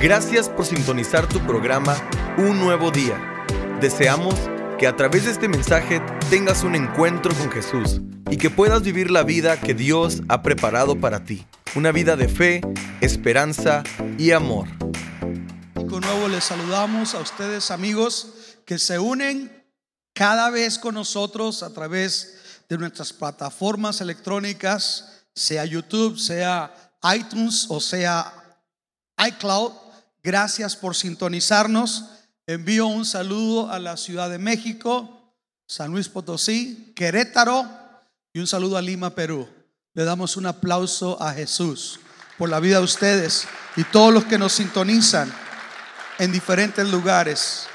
Gracias por sintonizar tu programa Un Nuevo Día. Deseamos que a través de este mensaje tengas un encuentro con Jesús y que puedas vivir la vida que Dios ha preparado para ti. Una vida de fe, esperanza y amor. Y con nuevo les saludamos a ustedes amigos que se unen cada vez con nosotros a través de nuestras plataformas electrónicas, sea YouTube, sea iTunes o sea iCloud. Gracias por sintonizarnos. Envío un saludo a la Ciudad de México, San Luis Potosí, Querétaro y un saludo a Lima, Perú. Le damos un aplauso a Jesús por la vida de ustedes y todos los que nos sintonizan en diferentes lugares.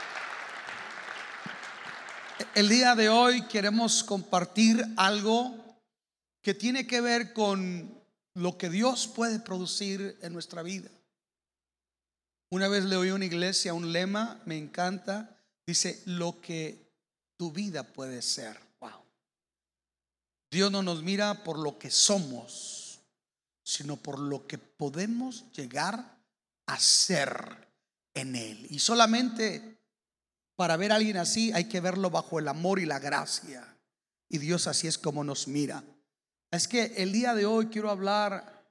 El día de hoy queremos compartir algo que tiene que ver con lo que Dios puede producir en nuestra vida. Una vez le oí a una iglesia un lema, me encanta, dice, lo que tu vida puede ser. Wow. Dios no nos mira por lo que somos, sino por lo que podemos llegar a ser en Él. Y solamente para ver a alguien así hay que verlo bajo el amor y la gracia. Y Dios así es como nos mira. Es que el día de hoy quiero hablar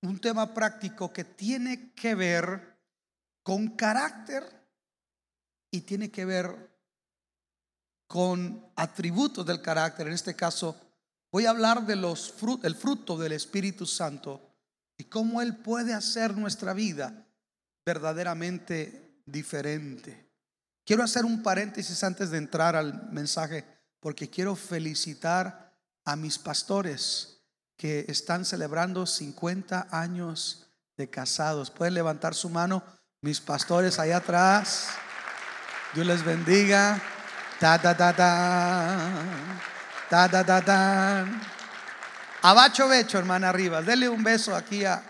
un tema práctico que tiene que ver con carácter y tiene que ver con atributos del carácter. En este caso, voy a hablar de los el fruto del Espíritu Santo y cómo Él puede hacer nuestra vida verdaderamente diferente. Quiero hacer un paréntesis antes de entrar al mensaje porque quiero felicitar a mis pastores que están celebrando 50 años de casados. Pueden levantar su mano mis pastores allá atrás. Dios les bendiga. Ta ta. Abacho Becho, hermana arriba. Dele un beso aquí a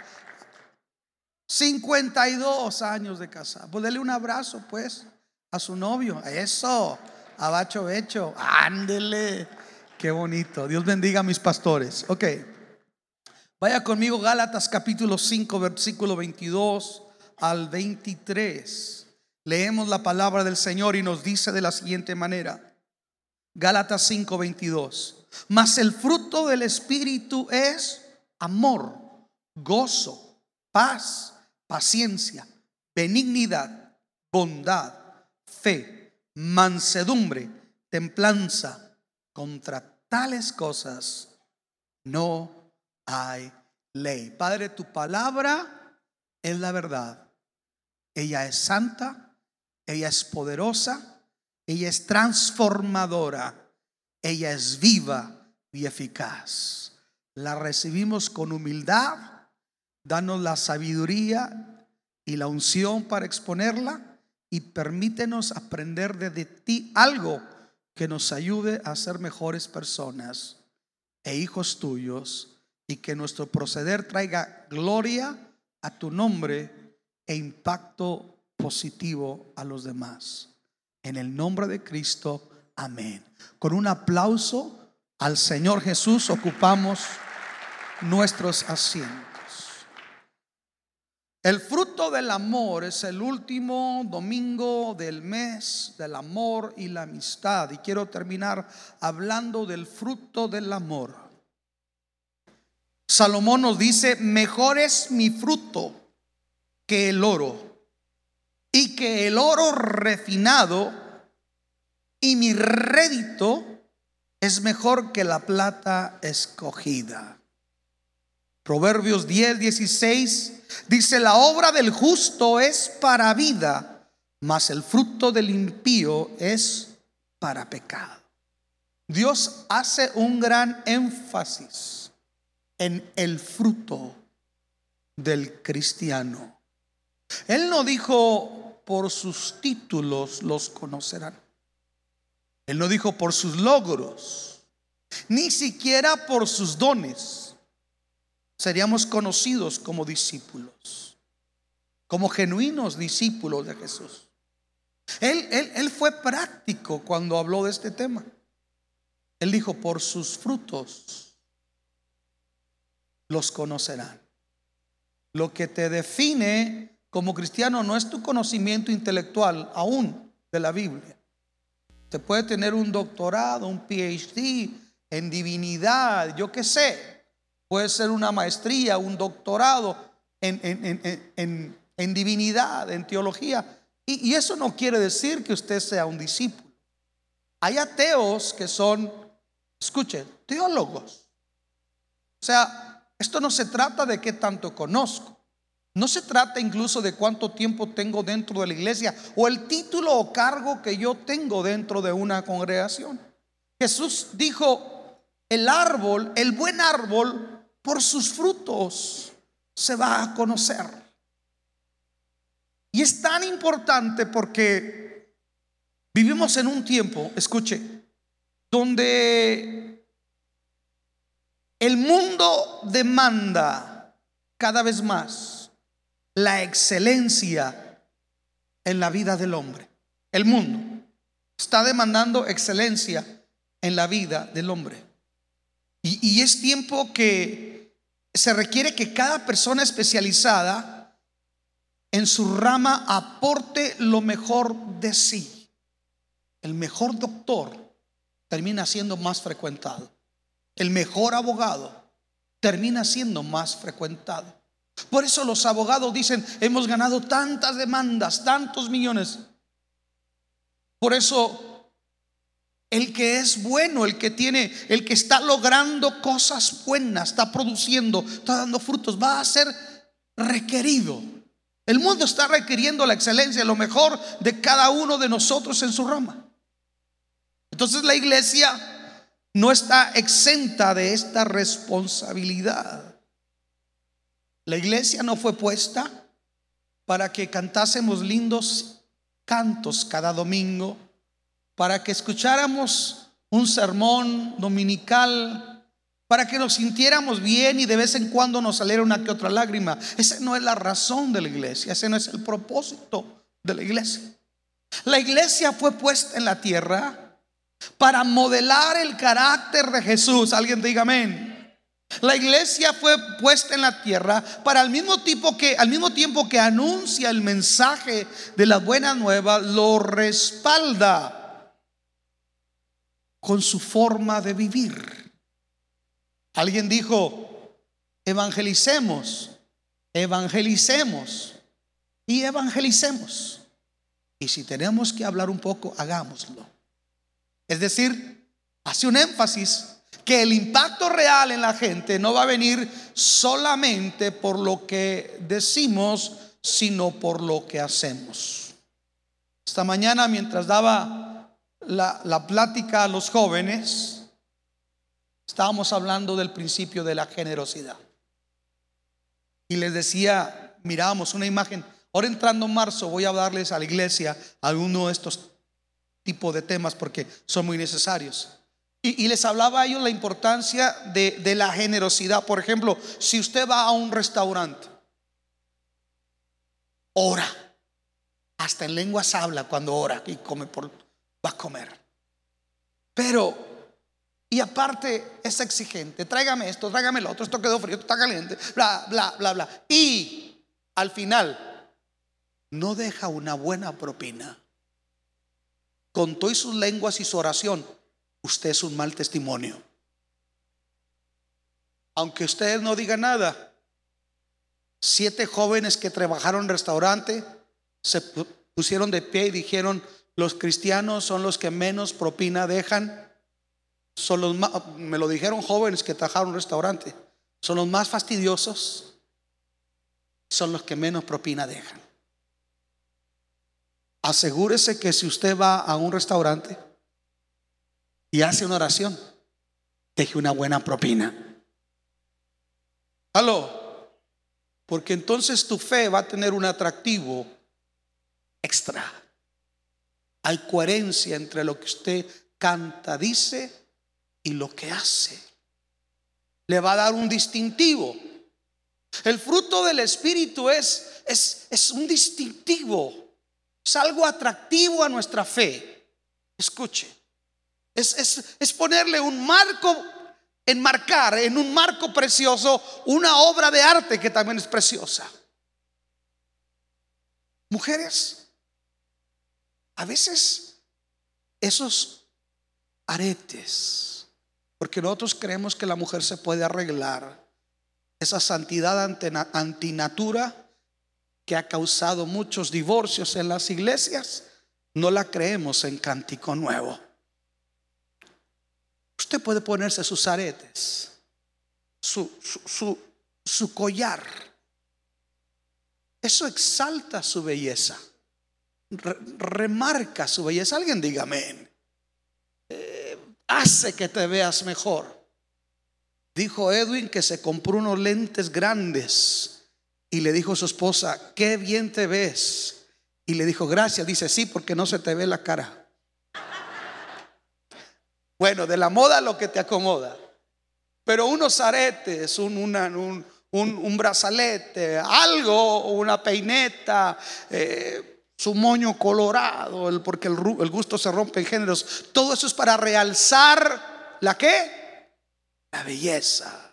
52 años de casa. Pues dele un abrazo, pues, a su novio. Eso. Abacho Becho. Ándele. Qué bonito. Dios bendiga a mis pastores. Ok. Vaya conmigo, Gálatas capítulo 5, versículo 22 al 23. Leemos la palabra del Señor y nos dice de la siguiente manera. Gálatas 5:22. Mas el fruto del Espíritu es amor, gozo, paz, paciencia, benignidad, bondad, fe, mansedumbre, templanza. Contra tales cosas no hay ley. Padre, tu palabra es la verdad. Ella es santa, ella es poderosa, ella es transformadora, ella es viva y eficaz. La recibimos con humildad, danos la sabiduría y la unción para exponerla y permítenos aprender de ti algo que nos ayude a ser mejores personas e hijos tuyos y que nuestro proceder traiga gloria a tu nombre e impacto positivo a los demás. En el nombre de Cristo, amén. Con un aplauso al Señor Jesús ocupamos nuestros asientos. El fruto del amor es el último domingo del mes del amor y la amistad. Y quiero terminar hablando del fruto del amor. Salomón nos dice, mejor es mi fruto que el oro y que el oro refinado y mi rédito es mejor que la plata escogida. Proverbios 10, 16 dice, la obra del justo es para vida, mas el fruto del impío es para pecado. Dios hace un gran énfasis en el fruto del cristiano. Él no dijo por sus títulos los conocerán. Él no dijo por sus logros, ni siquiera por sus dones. Seríamos conocidos como discípulos, como genuinos discípulos de Jesús. Él, él, él fue práctico cuando habló de este tema. Él dijo, por sus frutos los conocerán. Lo que te define como cristiano no es tu conocimiento intelectual aún de la Biblia. Te puede tener un doctorado, un PhD en divinidad, yo qué sé. Puede ser una maestría, un doctorado en, en divinidad, en teología. Y, y eso no quiere decir que usted sea un discípulo. Hay ateos que son, escuchen, teólogos. O sea, esto no se trata de qué tanto conozco. No se trata incluso de cuánto tiempo tengo dentro de la iglesia o el título o cargo que yo tengo dentro de una congregación. Jesús dijo, el árbol, el buen árbol, por sus frutos se va a conocer. Y es tan importante porque vivimos en un tiempo, escuche, donde el mundo demanda cada vez más la excelencia en la vida del hombre. El mundo está demandando excelencia en la vida del hombre. Y, es tiempo que se requiere que cada persona especializada en su rama aporte lo mejor de sí. El mejor doctor termina siendo más frecuentado. El mejor abogado termina siendo más frecuentado. Por eso los abogados dicen, hemos ganado tantas demandas, tantos millones. Por eso el que es bueno, el que tiene, el que está logrando cosas buenas, está produciendo, está dando frutos, va a ser requerido. El mundo está requiriendo la excelencia, lo mejor de cada uno de nosotros en su rama. Entonces la iglesia no está exenta de esta responsabilidad. La iglesia no fue puesta para que cantásemos lindos cantos cada domingo, para que escucháramos un sermón dominical, para que nos sintiéramos bien y de vez en cuando nos saliera una que otra lágrima. Esa no es la razón de la iglesia, ese no es el propósito de la iglesia. La iglesia fue puesta en la tierra para modelar el carácter de Jesús. Alguien diga amén. La iglesia fue puesta en la tierra para al mismo tiempo que al mismo tiempo que anuncia el mensaje de la buena nueva, lo respalda con su forma de vivir. Alguien dijo, evangelicemos, evangelicemos y evangelicemos. Y si tenemos que hablar un poco, hagámoslo. Es decir, hace un énfasis que el impacto real en la gente no va a venir solamente por lo que decimos, sino por lo que hacemos. Esta mañana mientras daba la, plática a los jóvenes, estábamos hablando del principio de la generosidad. Y les decía, mirábamos una imagen, ahora entrando en marzo voy a darles a la iglesia alguno de estos tipos de temas porque son muy necesarios. Y, les hablaba a ellos la importancia de, de la generosidad. Por ejemplo, si usted va a un restaurante, ora. Hasta en lenguas habla cuando ora y come por, va a comer. Pero, y aparte es exigente, tráigame esto, tráigame lo otro, esto quedó frío, esto está caliente, bla, bla, bla, bla. Y al final, no deja una buena propina. Contó y sus lenguas y su oración usted es un mal testimonio. Aunque usted no diga nada, siete jóvenes que trabajaron en restaurante se pusieron de pie y dijeron, los cristianos son los que menos propina dejan. Son los me lo dijeron jóvenes que trabajaron en restaurante, son los más fastidiosos, son los que menos propina dejan. Asegúrese que si usted va a un restaurante, y hace una oración, deje una buena propina. Aló, porque entonces tu fe va a tener un atractivo extra. Hay coherencia entre lo que usted canta, dice y lo que hace. Le va a dar un distintivo. El fruto del Espíritu es, es, es un distintivo, es algo atractivo a nuestra fe. Escuche. Es, ponerle un marco, enmarcar en un marco precioso una obra de arte que también es preciosa. Mujeres, a veces esos aretes, porque nosotros creemos que la mujer se puede arreglar, esa santidad antinatura que ha causado muchos divorcios en las iglesias, no la creemos en cántico nuevo. Usted puede ponerse sus aretes, su, su, su, collar. Eso exalta su belleza, remarca su belleza. Alguien diga amén. Eh, hace que te veas mejor. Dijo Edwin que se compró unos lentes grandes y le dijo a su esposa, qué bien te ves. Y le dijo, gracias. Dice, sí, porque no se te ve la cara. Bueno, de la moda lo que te acomoda. Pero unos aretes, un, un, brazalete, algo, una peineta, eh, su moño colorado, porque el, el gusto se rompe en géneros. Todo eso es para realzar la qué? La belleza.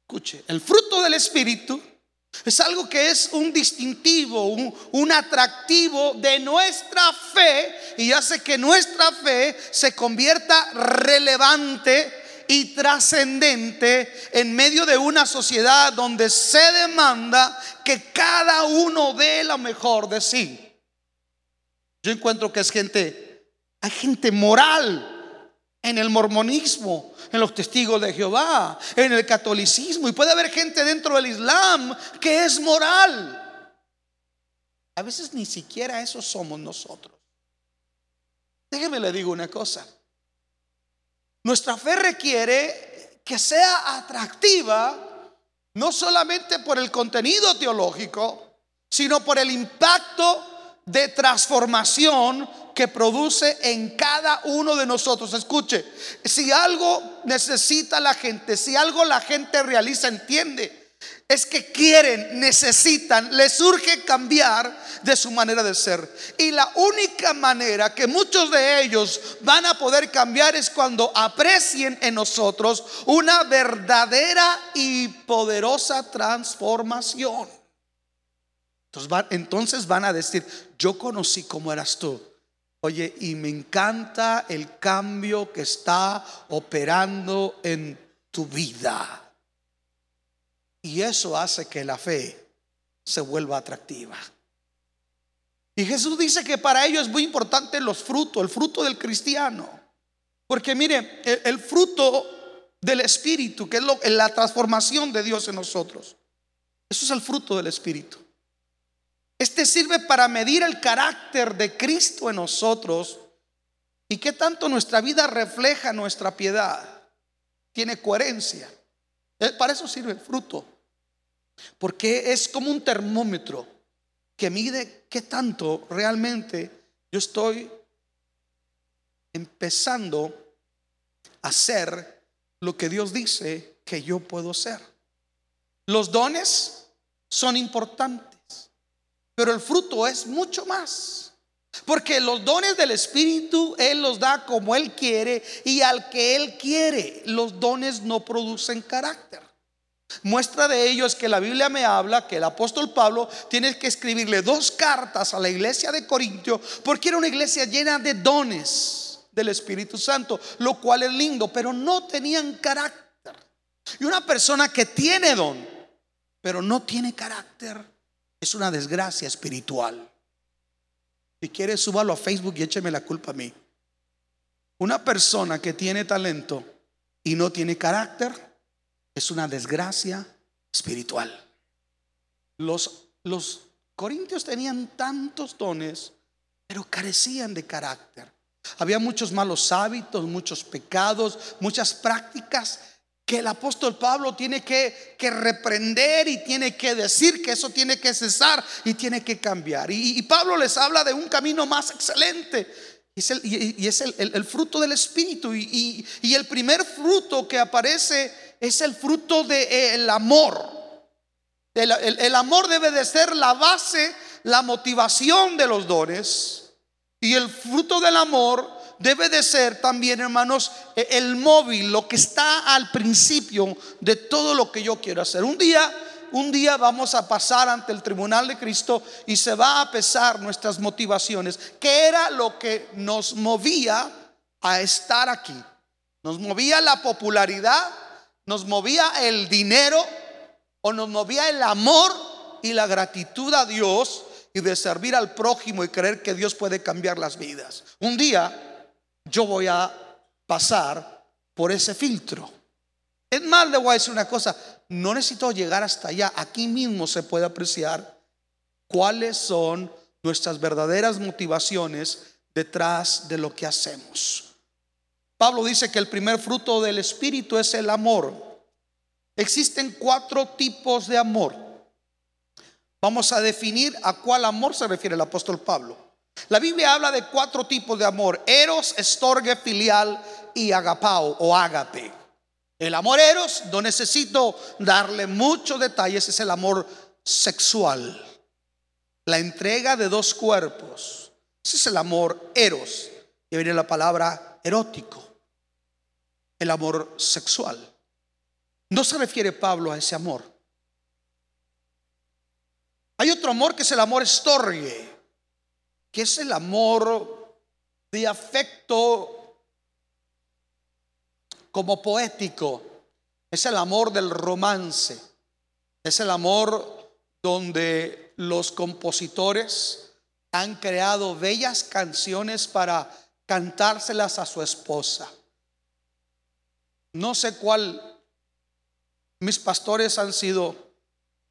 Escuche, el fruto del Espíritu es algo que es un distintivo, un, atractivo de nuestra fe y hace que nuestra fe se convierta relevante y trascendente en medio de una sociedad donde se demanda que cada uno dé lo mejor de sí. Yo encuentro que es gente, hay gente moral en el mormonismo, en los testigos de Jehová, en el catolicismo. Y puede haber gente dentro del Islam que es moral. A veces ni siquiera eso somos nosotros. Déjeme le digo una cosa. Nuestra fe requiere que sea atractiva no solamente por el contenido teológico, sino por el impacto de transformación que produce en cada uno de nosotros. Escuche, si algo necesita la gente, si algo la gente realiza, entiende, es que quieren, necesitan, les surge cambiar de su manera de ser. Y la única manera que muchos de ellos van a poder cambiar es cuando aprecien en nosotros una verdadera y poderosa transformación. Entonces van, entonces van a decir, yo conocí cómo eras tú. Oye, y me encanta el cambio que está operando en tu vida. Y eso hace que la fe se vuelva atractiva. Y Jesús dice que para ello es muy importante los frutos, el fruto del cristiano. Porque mire, el, fruto del Espíritu, que es la transformación de Dios en nosotros. Eso es el fruto del Espíritu. Este sirve para medir el carácter de Cristo en nosotros y qué tanto nuestra vida refleja nuestra piedad. Tiene coherencia. Eh, para eso sirve el fruto. Porque es como un termómetro que mide qué tanto realmente yo estoy empezando a hacer lo que Dios dice que yo puedo ser. Los dones son importantes. Pero el fruto es mucho más. Porque los dones del Espíritu Él los da como Él quiere y al que Él quiere. Los dones no producen carácter. Muestra de ello es que la Biblia me habla que el apóstol Pablo tiene que escribirle dos cartas a la iglesia de Corintio porque era una iglesia llena de dones del Espíritu Santo, lo cual es lindo, pero no tenían carácter. Y una persona que tiene don, pero no tiene carácter, es una desgracia espiritual. Si quiere, súbalo a Facebook y écheme la culpa a mí. Una persona que tiene talento y no tiene carácter es una desgracia espiritual. Los, los corintios tenían tantos dones, pero carecían de carácter. Había muchos malos hábitos, muchos pecados, muchas prácticas que el apóstol Pablo tiene que, reprender y tiene que decir que eso tiene que cesar y tiene que cambiar. Y, Pablo les habla de un camino más excelente. Y es el, el, fruto del Espíritu. Y, el primer fruto que aparece es el fruto del amor. el amor debe de ser la base, la motivación de los dones. Y el fruto del amor debe de ser también, hermanos, e, el móvil, lo que está al principio de todo lo que yo quiero hacer. Un día un día vamos a pasar ante el tribunal de Cristo y se va a pesar nuestras motivaciones. ¿Qué era lo que nos movía a estar aquí? ¿Nos movía la popularidad? ¿Nos movía el dinero? ¿O nos movía el amor y la gratitud a Dios y de servir al prójimo y creer que Dios puede cambiar las vidas? Un día yo voy a pasar por ese filtro. Es más, le voy a decir una cosa, no necesito llegar hasta allá, aquí mismo se puede apreciar cuáles son nuestras verdaderas motivaciones detrás de lo que hacemos. Pablo dice que el primer fruto del Espíritu es el amor. Existen cuatro tipos de amor. Vamos a definir a cuál amor se refiere el apóstol Pablo. La Biblia habla de cuatro tipos de amor: eros, estorge, filial y agapao o ágape. El amor eros, no necesito darle muchos detalles, es el amor sexual. La entrega de dos cuerpos. Ese es el amor eros. Y viene la palabra erótico. El amor sexual. No se refiere Pablo a ese amor. Hay otro amor que es el amor estorgue, que es el amor de afecto como poético. Es el amor del romance. Es el amor donde los compositores han creado bellas canciones para cantárselas a su esposa. No sé cuál, mis pastores han sido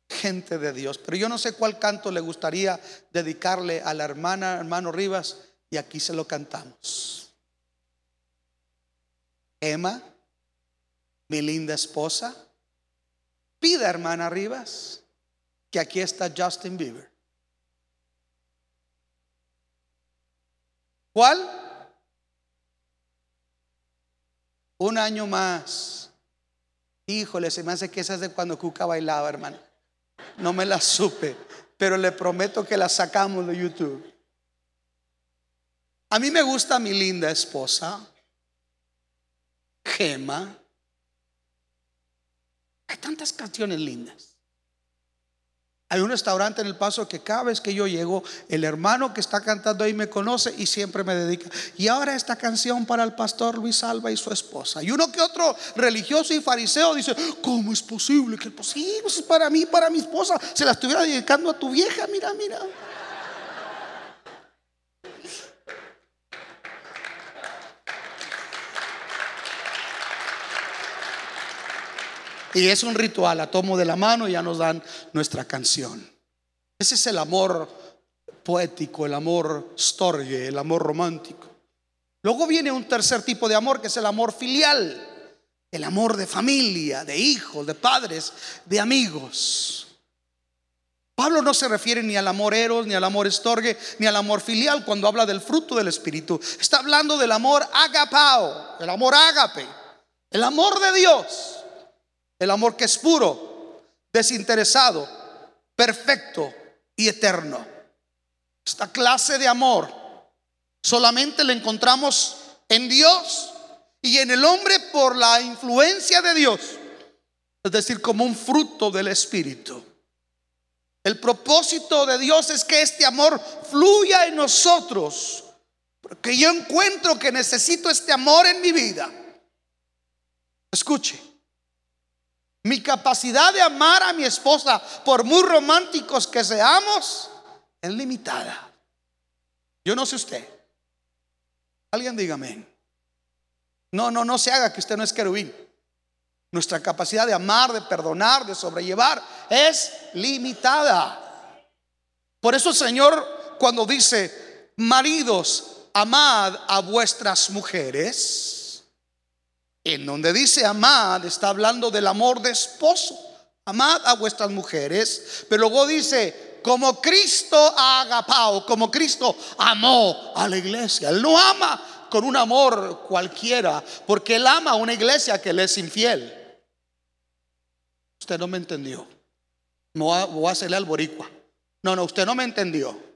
gente de Dios, pero yo no sé cuál canto le gustaría dedicarle a la hermana, hermano Rivas, y aquí se lo cantamos. Emma, mi linda esposa, pida hermana Rivas que aquí está Justin Bieber. ¿Cuál? Un año más. Híjole, se me hace que esa es de cuando Cuca bailaba, hermano. No me la supe, pero le prometo que la sacamos de YouTube. A mí me gusta mi linda esposa. Gema. Hay tantas canciones lindas. Hay un restaurante en El Paso que cada vez que yo llego, el hermano que está cantando ahí me conoce y siempre me dedica. Y ahora esta canción para el pastor Luis Alba y su esposa. Y uno que otro religioso y fariseo dice, ¿cómo es posible que posible es para mí, para mi esposa, se la estuviera dedicando a tu vieja? Mira, mira. Y es un ritual, la tomo de la mano y ya nos dan nuestra canción. Ese es el amor poético, el amor storge, el amor romántico. Luego viene un tercer tipo de amor que es el amor filial, el amor de familia, de hijos, de padres, de amigos. Pablo no se refiere ni al amor eros, ni al amor estorgue, ni al amor filial cuando habla del fruto del Espíritu. Está hablando del amor agapao, el amor ágape, el amor de Dios. El amor que es puro, desinteresado, perfecto y eterno. Esta clase de amor solamente la encontramos en Dios y en el hombre por la influencia de Dios. Es decir, como un fruto del Espíritu. El propósito de Dios es que este amor fluya en nosotros. Porque yo encuentro que necesito este amor en mi vida. Escuche. Mi capacidad de amar a mi esposa, por muy románticos que seamos, es limitada. Yo no sé usted. Alguien dígame. No, no, no se haga que usted no es querubín. Nuestra capacidad de amar, de perdonar, de sobrellevar es limitada. Por eso el Señor cuando dice, maridos, amad a vuestras mujeres, en donde dice amad, está hablando del amor de esposo. Amad a vuestras mujeres. Pero luego dice, como Cristo ha agapado, como Cristo amó a la iglesia. Él no ama con un amor cualquiera, porque Él ama a una iglesia que le es infiel. Usted no me entendió. Voy a hacerle al boricua. No, no, usted no me entendió.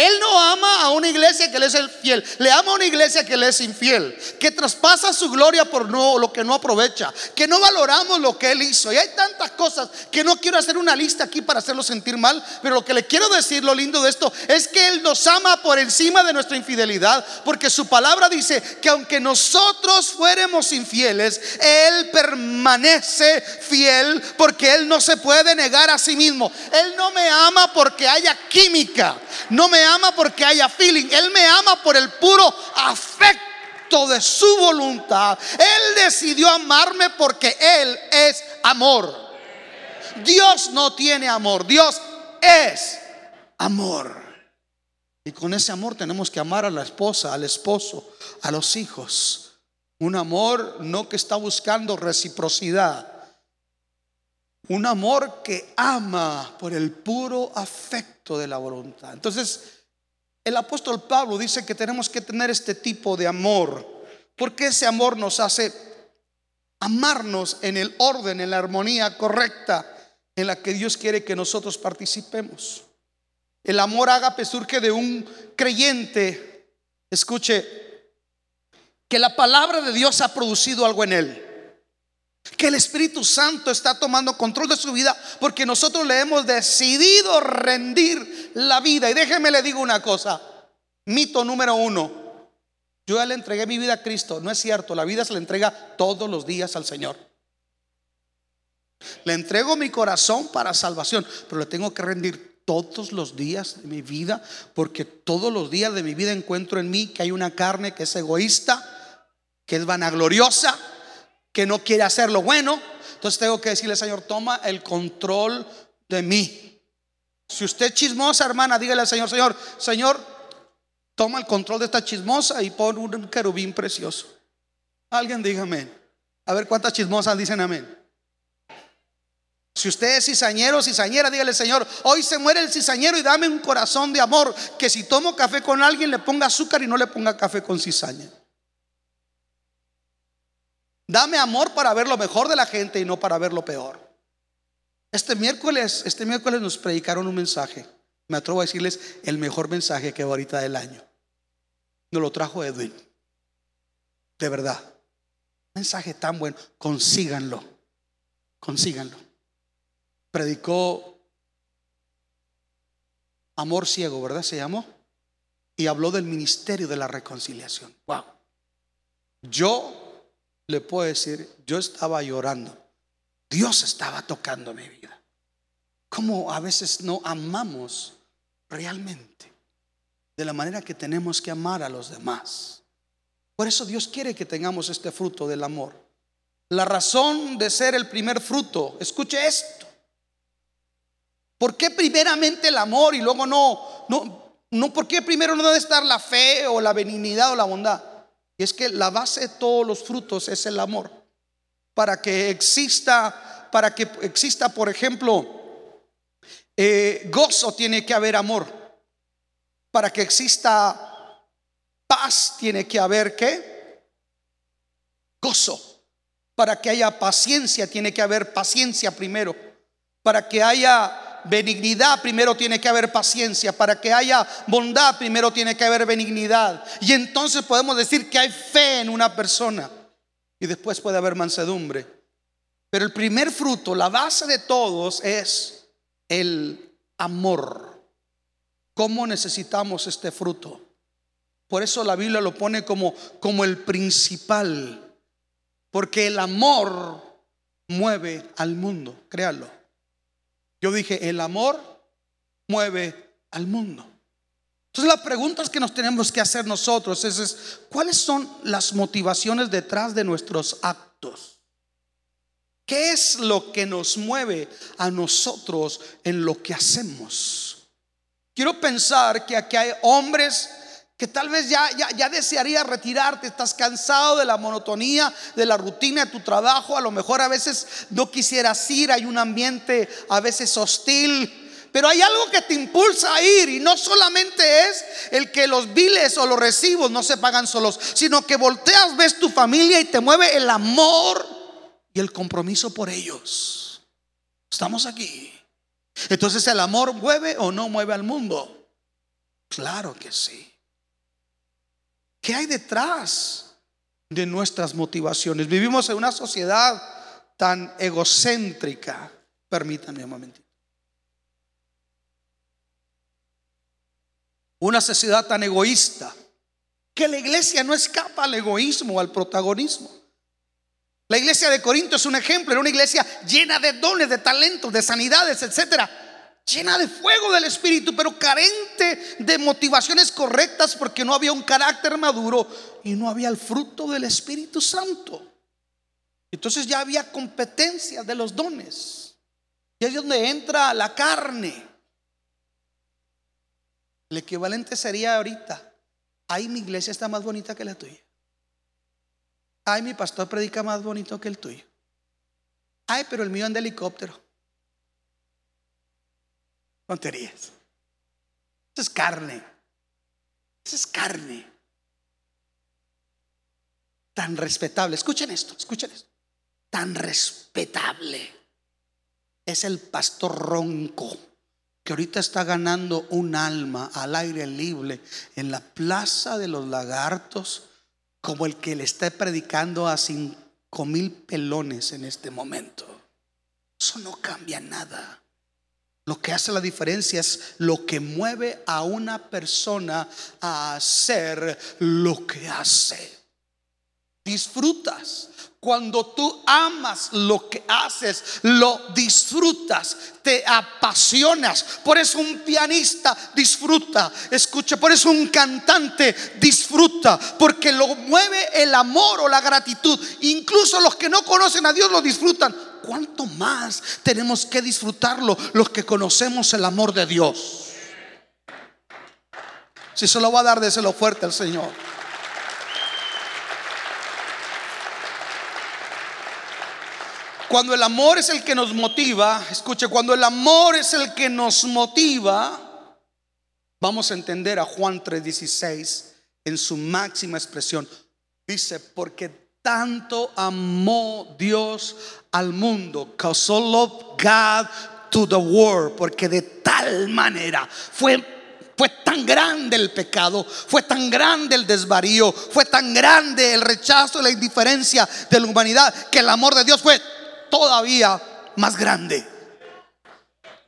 Él no ama a una iglesia que le es el fiel, le ama a una iglesia que le es infiel, que traspasa su gloria por no, lo que no aprovecha, que no valoramos lo que Él hizo. Y hay tantas cosas que no quiero hacer una lista aquí para hacerlo sentir mal, pero lo que le quiero decir, lo lindo de esto, es que Él nos ama por encima de nuestra infidelidad, porque su palabra dice que aunque nosotros fuéramos infieles, Él permanece fiel porque Él no se puede negar a sí mismo. Él no me ama porque haya química, no me ama porque haya feeling, Él me ama por el puro afecto de su voluntad. Él decidió amarme porque Él es amor. Dios no tiene amor, Dios es amor. Y con ese amor tenemos que amar a la esposa, al esposo, a los hijos. Un amor no que está buscando reciprocidad. Un amor que ama por el puro afecto de la voluntad. Entonces, el apóstol Pablo dice que tenemos que tener este tipo de amor, porque ese amor nos hace amarnos en el orden, en la armonía correcta en la que Dios quiere que nosotros participemos. El amor ágape surge de un creyente, escuche, que la palabra de Dios ha producido algo en él. Que el Espíritu Santo está tomando control de su vida porque nosotros le hemos decidido rendir la vida. Y déjeme le digo una cosa, mito número uno. Yo ya le entregué mi vida a Cristo. No es cierto, la vida se le entrega todos los días al Señor. Le entrego mi corazón para salvación, pero le tengo que rendir todos los días de mi vida, porque todos los días de mi vida encuentro en mí que hay una carne que es egoísta, que es vanagloriosa, que no quiere hacer lo bueno. Entonces tengo que decirle, Señor, toma el control de mí. Si usted es chismosa, hermana, dígale al Señor, Señor, Señor, toma el control de esta chismosa y pon un querubín precioso. Alguien diga amén. A ver cuántas chismosas dicen amén. Si usted es cizañero, cizañera, dígale Señor, hoy se muere el cizañero y dame un corazón de amor, que si tomo café con alguien le ponga azúcar y no le ponga café con cizaña. Dame amor para ver lo mejor de la gente y no para ver lo peor. Este miércoles, este miércoles nos predicaron un mensaje. Me atrevo a decirles el mejor mensaje que ahorita del año. Nos lo trajo Edwin. De verdad. Mensaje tan bueno. Consíganlo. Consíganlo. Predicó Amor Ciego, ¿verdad? Se llamó. Y habló del ministerio de la reconciliación. Wow. Yo le puedo decir, yo estaba llorando. Dios estaba tocando mi vida. Como a veces no amamos realmente de la manera que tenemos que amar a los demás. Por eso Dios quiere que tengamos este fruto del amor. La razón de ser el primer fruto, escuche esto. ¿Por qué primeramente el amor y luego no, no, no, por qué primero no debe estar la fe o la benignidad o la bondad? Y es que la base de todos los frutos es el amor. Para que exista, para que exista, por ejemplo, eh, gozo tiene que haber amor. Para que exista paz tiene que haber qué? Gozo. Para que haya paciencia tiene que haber paciencia primero. Para que haya benignidad, primero tiene que haber paciencia. Para que haya bondad, primero tiene que haber benignidad. Y entonces podemos decir que hay fe en una persona. Y después puede haber mansedumbre. Pero el primer fruto, la base de todos es el amor. ¿Cómo necesitamos este fruto? Por eso la Biblia lo pone como, como el principal. Porque el amor mueve al mundo, créalo. Yo dije, el amor mueve al mundo. Entonces las preguntas que nos tenemos que hacer nosotros es, ¿cuáles son las motivaciones detrás de nuestros actos? ¿Qué es lo que nos mueve a nosotros en lo que hacemos? Quiero pensar que aquí hay hombres que tal vez ya, ya, ya desearía retirarte, estás cansado de la monotonía, de la rutina de tu trabajo, a lo mejor a veces no quisieras ir, hay un ambiente a veces hostil, pero hay algo que te impulsa a ir y no solamente es el que los biles o los recibos no se pagan solos, sino que volteas, ves tu familia y te mueve el amor y el compromiso por ellos. Estamos aquí. Entonces el amor mueve o no mueve al mundo. Claro que sí. ¿Qué hay detrás de nuestras motivaciones? Vivimos en una sociedad tan egocéntrica. Permítanme un momentito. Una sociedad tan egoísta que la iglesia no escapa al egoísmo, al protagonismo. La iglesia de Corinto es un ejemplo, era una iglesia llena de dones, de talentos, de sanidades, etcétera llena de fuego del Espíritu, pero carente de motivaciones correctas porque no había un carácter maduro y no había el fruto del Espíritu Santo. Entonces ya había competencia de los dones. Y es donde entra la carne. El equivalente sería ahorita, ay, mi iglesia está más bonita que la tuya. Ay, mi pastor predica más bonito que el tuyo. Ay, pero el mío anda helicóptero. Tonterías. Eso es carne. Eso es carne. Tan respetable. Escuchen esto, escuchen esto. Tan respetable es el pastor ronco que ahorita está ganando un alma al aire libre en la plaza de los lagartos como el que le está predicando a cinco mil pelones en este momento. Eso no cambia nada. Lo que hace la diferencia es lo que mueve a una persona a hacer lo que hace. Disfrutas. Cuando tú amas lo que haces, lo disfrutas, te apasionas. Por eso un pianista disfruta. Escuche, por eso un cantante disfruta. Porque lo mueve el amor o la gratitud. Incluso los que no conocen a Dios lo disfrutan ¿cuánto más tenemos que disfrutarlo los que conocemos el amor de Dios? Si se lo va a dar, déselo fuerte al Señor. Cuando el amor es el que nos motiva, escuche, cuando el amor es el que nos motiva, vamos a entender a Juan 3:16 en su máxima expresión. Dice, porque tanto amó Dios al mundo. Causó love God to the world. Porque de tal manera fue fue tan grande el pecado, fue tan grande el desvarío, fue tan grande el rechazo y la indiferencia de la humanidad que el amor de Dios fue todavía más grande.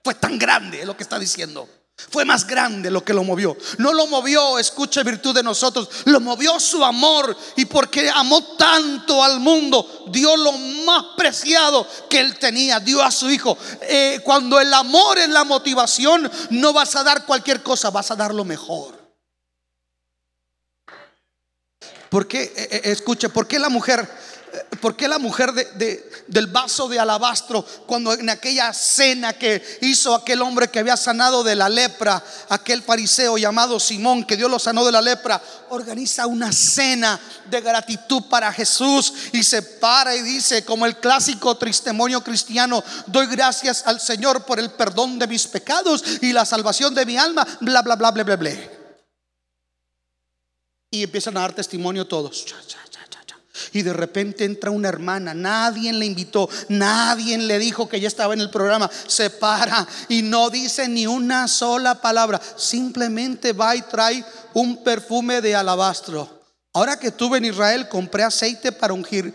Fue tan grande, es lo que está diciendo. Fue más grande lo que lo movió. No lo movió, escuche virtud de nosotros, lo movió su amor. Y porque amó tanto al mundo, dio lo más preciado que él tenía, dio a su hijo. Eh, cuando el amor es la motivación, no vas a dar cualquier cosa, vas a dar lo mejor. Porque, eh, eh, escuche, ¿por qué la mujer ¿Por qué la mujer del vaso de alabastro, cuando en aquella cena que hizo aquel hombre que había sanado de la lepra, aquel fariseo llamado Simón, que Dios lo sanó de la lepra, organiza una cena de gratitud para Jesús y se para y dice, como el clásico testimonio cristiano, doy gracias al Señor por el perdón de mis pecados y la salvación de mi alma, bla, bla, bla, bla, bla, bla. Y empiezan a dar testimonio todos. Y de repente entra una hermana, nadie le invitó, nadie le dijo que ya estaba en el programa, se para y no dice ni una sola palabra, simplemente va y trae un perfume de alabastro. Ahora que estuve en Israel compré aceite para ungir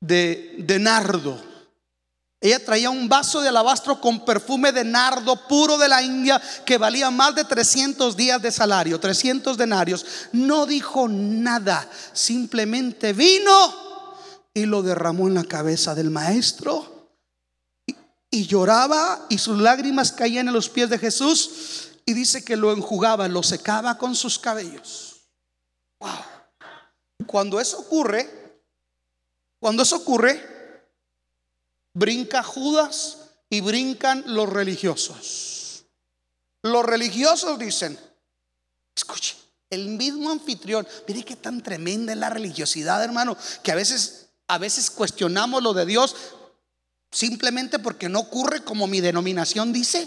de, de nardo. Ella traía un vaso de alabastro con perfume de nardo puro de la India que valía más de 300 días de salario, 300 denarios. No dijo nada, simplemente vino y lo derramó en la cabeza del maestro. Y, lloraba y sus lágrimas caían en los pies de Jesús y dice que lo enjugaba, lo secaba con sus cabellos. Cuando eso ocurre, cuando eso ocurre, brinca Judas y brincan los religiosos. Los religiosos dicen, escuche, el mismo anfitrión, mire qué tan tremenda es la religiosidad, hermano, que a veces a veces cuestionamos lo de Dios simplemente porque no ocurre como mi denominación dice.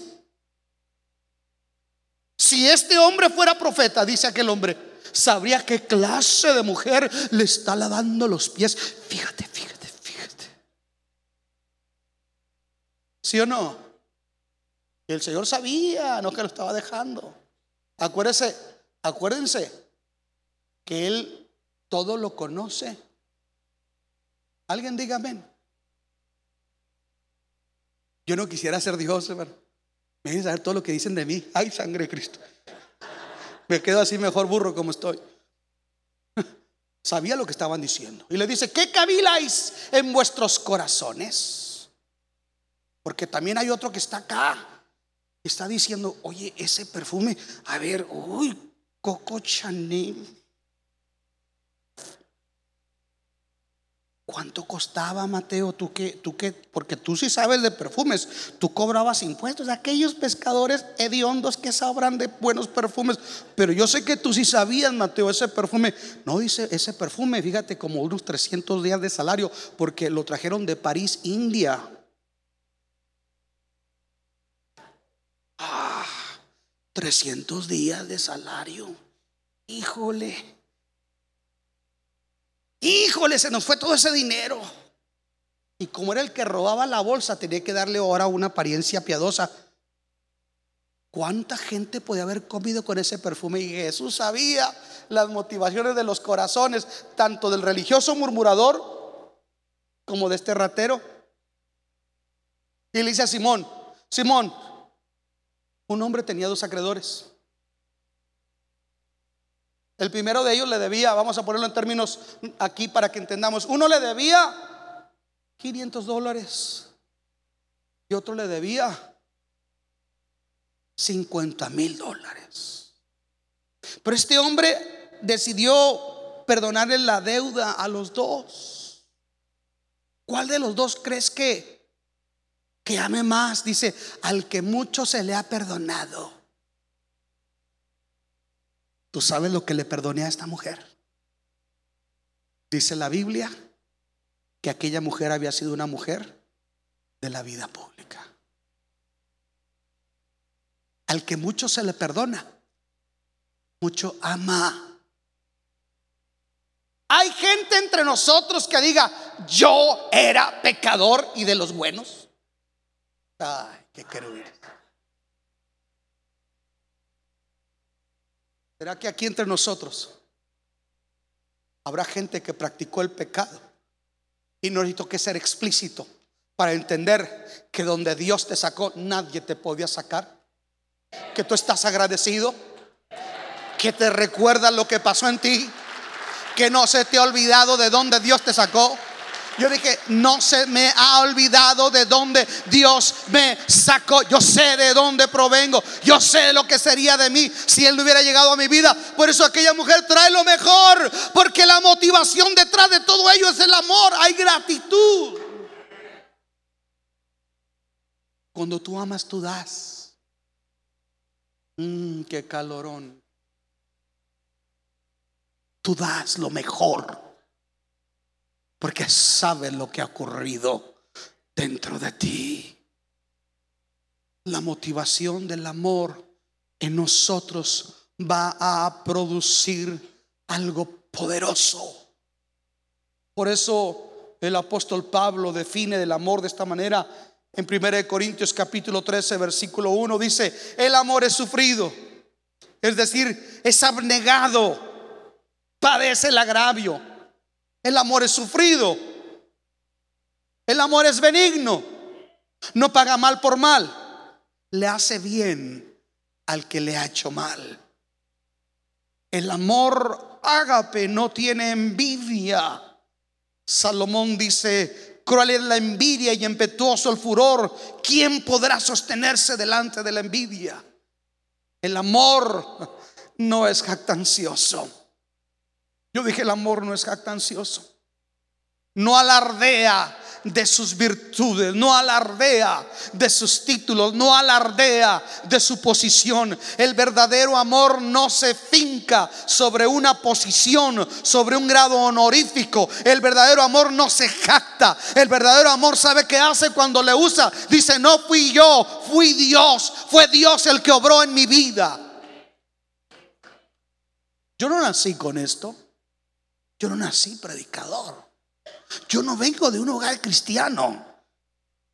Si este hombre fuera profeta, dice aquel hombre, sabría qué clase de mujer le está lavando los pies. Fíjate, fíjate. ¿Sí o no? el Señor sabía, no que lo estaba dejando. Acuérdense, acuérdense que Él todo lo conoce. Alguien diga amén. Yo no quisiera ser Dios, hermano. Me a saber todo lo que dicen de mí. Ay, sangre de Cristo. Me quedo así mejor burro como estoy. Sabía lo que estaban diciendo. Y le dice, ¿qué caviláis en vuestros corazones? Porque también hay otro que está acá. Está diciendo, oye, ese perfume, a ver, uy, Coco Chanel. ¿Cuánto costaba, Mateo? ¿Tú qué? ¿Tú qué? Porque tú sí sabes de perfumes. Tú cobrabas impuestos. Aquellos pescadores hediondos que sabrán de buenos perfumes. Pero yo sé que tú sí sabías, Mateo, ese perfume. No dice ese perfume, fíjate, como unos 300 días de salario, porque lo trajeron de París, India. 300 días de salario. Híjole. Híjole, se nos fue todo ese dinero. Y como era el que robaba la bolsa, tenía que darle ahora una apariencia piadosa. ¿Cuánta gente podía haber comido con ese perfume? Y Jesús sabía las motivaciones de los corazones, tanto del religioso murmurador como de este ratero. Y le dice a Simón, Simón, un hombre tenía dos acreedores. El primero de ellos le debía, vamos a ponerlo en términos aquí para que entendamos, uno le debía 500 dólares y otro le debía 50 mil dólares. Pero este hombre decidió perdonarle la deuda a los dos. ¿Cuál de los dos crees que, que ame más? Dice, al que mucho se le ha perdonado ¿Tú sabes lo que le perdoné a esta mujer? Dice la Biblia que aquella mujer había sido una mujer de la vida pública. Al que mucho se le perdona, mucho ama. Hay gente entre nosotros que diga, yo era pecador y de los buenos. Ay, qué querubín. ¿Será que aquí entre nosotros habrá gente que practicó el pecado y no necesito que ser explícito para entender que donde Dios te sacó nadie te podía sacar? Que tú estás agradecido, que te recuerda lo que pasó en ti, que no se te ha olvidado de donde Dios te sacó yo dije, no se me ha olvidado de dónde Dios me sacó. Yo sé de dónde provengo. Yo sé lo que sería de mí si Él no hubiera llegado a mi vida. Por eso aquella mujer trae lo mejor. Porque la motivación detrás de todo ello es el amor. Hay gratitud. Cuando tú amas, tú das. Mmm, qué calorón. Tú das lo mejor porque sabe lo que ha ocurrido dentro de ti. La motivación del amor en nosotros va a producir algo poderoso. Por eso el apóstol Pablo define el amor de esta manera. En 1 Corintios capítulo 13, versículo 1 dice, el amor es sufrido, es decir, es abnegado, padece el agravio el amor es sufrido. El amor es benigno. No paga mal por mal. Le hace bien al que le ha hecho mal. El amor ágape no tiene envidia. Salomón dice, cruel es la envidia y impetuoso el furor. ¿Quién podrá sostenerse delante de la envidia? El amor no es jactancioso. Yo dije, el amor no es jactancioso. No alardea de sus virtudes, no alardea de sus títulos, no alardea de su posición. El verdadero amor no se finca sobre una posición, sobre un grado honorífico. El verdadero amor no se jacta. El verdadero amor sabe qué hace cuando le usa. Dice, no fui yo, fui Dios. Fue Dios el que obró en mi vida. Yo no nací con esto. Yo no nací predicador. Yo no vengo de un hogar cristiano.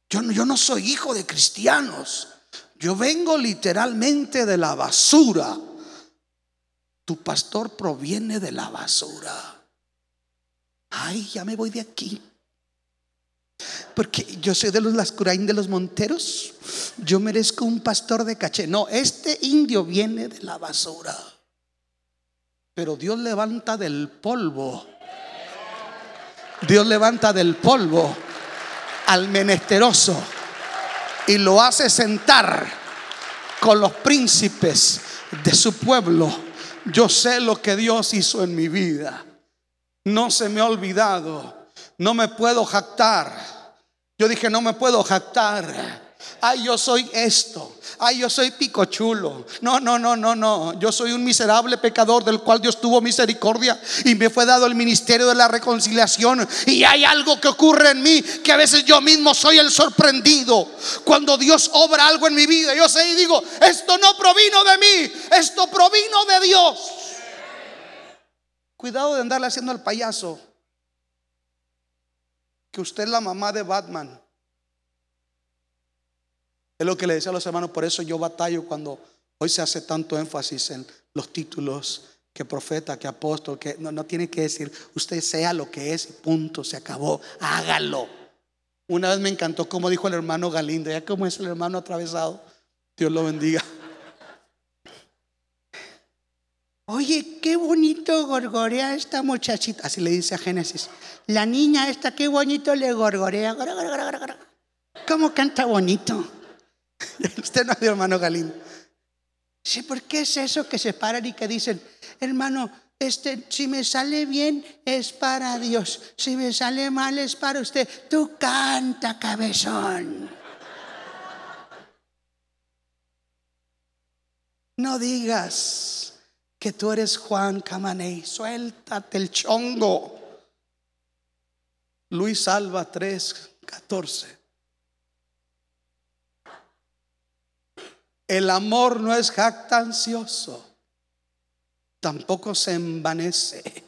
Yo no, yo no soy hijo de cristianos. Yo vengo literalmente de la basura, tu pastor proviene de la basura. Ay, ya me voy de aquí. Porque yo soy de los Lascurain de los Monteros. Yo merezco un pastor de caché. No, este indio viene de la basura. Pero Dios levanta del polvo. Dios levanta del polvo al menesteroso y lo hace sentar con los príncipes de su pueblo. Yo sé lo que Dios hizo en mi vida. No se me ha olvidado. No me puedo jactar. Yo dije, no me puedo jactar. Ay, yo soy esto ay, yo soy picochulo. No, no, no, no, no. Yo soy un miserable pecador del cual Dios tuvo misericordia y me fue dado el ministerio de la reconciliación. Y hay algo que ocurre en mí que a veces yo mismo soy el sorprendido. Cuando Dios obra algo en mi vida, yo sé y digo, esto no provino de mí, esto provino de Dios. Cuidado de andarle haciendo al payaso. Que usted es la mamá de Batman. Es lo que le decía a los hermanos, por eso yo batallo cuando hoy se hace tanto énfasis en los títulos, que profeta, que apóstol, que no, no tiene que decir, usted sea lo que es, punto, se acabó, hágalo. Una vez me encantó como dijo el hermano Galindo, ya como es el hermano atravesado, Dios lo bendiga. Oye, qué bonito gorgorea esta muchachita. Así le dice a Génesis. La niña esta, qué bonito le gorgorea. ¿Cómo canta bonito? Usted no de hermano Galindo. Sí, ¿por qué es eso que se paran y que dicen, hermano, este, si me sale bien es para Dios, si me sale mal es para usted. Tú canta, cabezón. No digas que tú eres Juan Camaney, suéltate el chongo. Luis Alba 3, 14. El amor no es jactancioso, tampoco se envanece.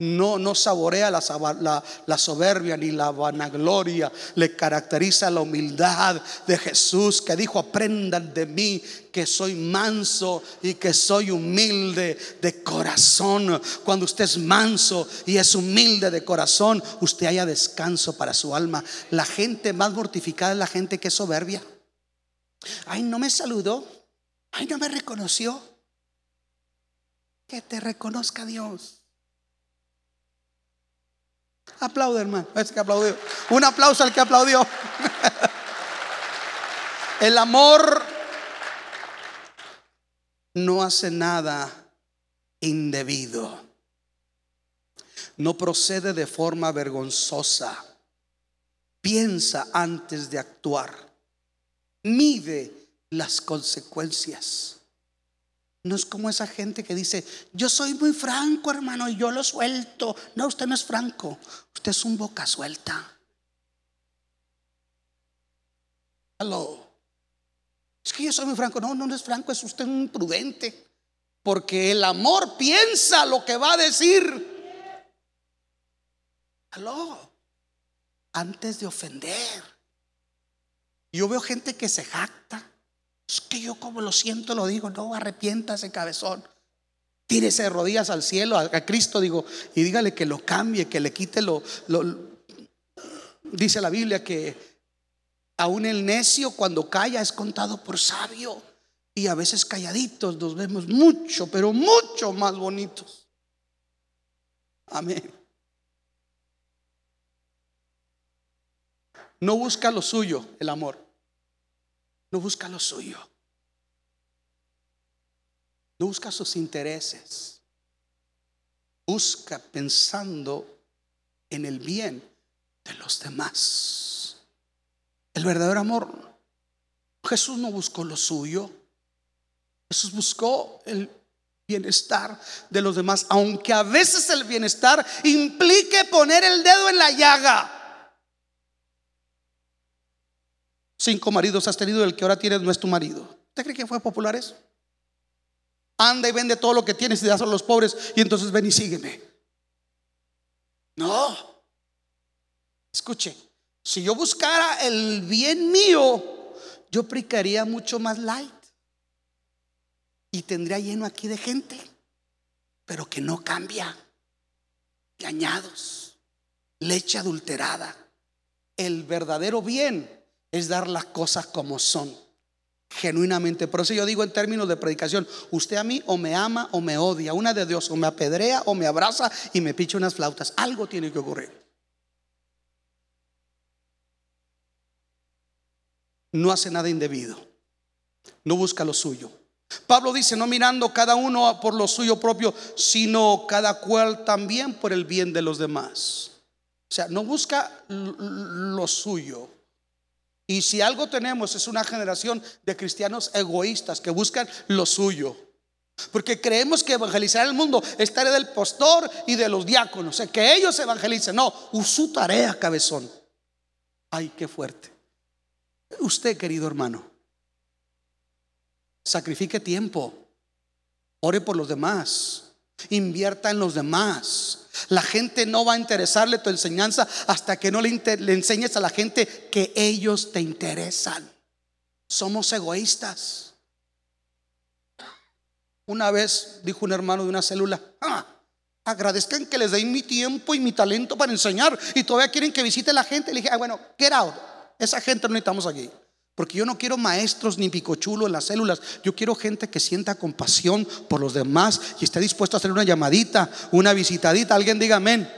No, no saborea la, la, soberbia ni la vanagloria. Le caracteriza la humildad de Jesús que dijo, aprendan de mí que soy manso y que soy humilde de corazón. Cuando usted es manso y es humilde de corazón, usted haya descanso para su alma. La gente más mortificada es la gente que es soberbia. Ay, no me saludó. Ay, no me reconoció. Que te reconozca Dios. Aplaude, hermano. Es que aplaudió. Un aplauso al que aplaudió. El amor no hace nada indebido. No procede de forma vergonzosa. Piensa antes de actuar mide las consecuencias. No es como esa gente que dice, yo soy muy franco, hermano, y yo lo suelto. No, usted no es franco, usted es un boca suelta. Hello. Es que yo soy muy franco. No, no, es franco, es usted un prudente. Porque el amor piensa lo que va a decir. Aló. Antes de ofender. Yo veo gente que se jacta. Es que yo como lo siento lo digo, no, arrepiéntase cabezón. Tírese de rodillas al cielo, a, Cristo digo, y dígale que lo cambie, que le quite lo, Dice la Biblia que aún el necio cuando calla es contado por sabio. Y a veces calladitos nos vemos mucho, pero mucho más bonitos. Amén. No busca lo suyo, el amor. No busca lo suyo. No busca sus intereses. Busca pensando en el bien de los demás. El verdadero amor. Jesús no buscó lo suyo. Jesús buscó el bienestar de los demás, aunque a veces el bienestar implique poner el dedo en la llaga. Cinco maridos has tenido, el que ahora tienes no es tu marido. ¿Usted cree que fue popular eso? Anda y vende todo lo que tienes y das a los pobres y entonces ven y sígueme. No. Escuche, si yo buscara el bien mío, yo pricaría mucho más light. Y tendría lleno aquí de gente. pero que no cambia. Añados, leche adulterada. El verdadero bien es dar las cosas como son, genuinamente. Por eso yo digo en términos de predicación, usted a mí o me ama o me odia, una de Dios, o me apedrea o me abraza y me picha unas flautas. Algo tiene que ocurrir. No hace nada indebido, no busca lo suyo. Pablo dice, no mirando cada uno por lo suyo propio, sino cada cual también por el bien de los demás. O sea, no busca lo suyo. Y si algo tenemos es una generación de cristianos egoístas que buscan lo suyo. Porque creemos que evangelizar el mundo es tarea del pastor y de los diáconos. Que ellos evangelicen. No, su tarea, cabezón. Ay, qué fuerte. Usted, querido hermano, Sacrifique tiempo. Ore por los demás. Invierta en los demás. La gente no va a interesarle tu enseñanza hasta que no le, enseñes a la gente que ellos te interesan. Somos egoístas. Una vez dijo un hermano de una célula, ah, agradezcan que les den mi tiempo y mi talento para enseñar y todavía quieren que visite la gente. Le dije, ah, bueno, get out. Esa gente no necesitamos aquí. Porque yo no quiero maestros ni picochulo en las células. Yo quiero gente que sienta compasión por los demás y esté dispuesto a hacer una llamadita, una visitadita. Alguien diga amén.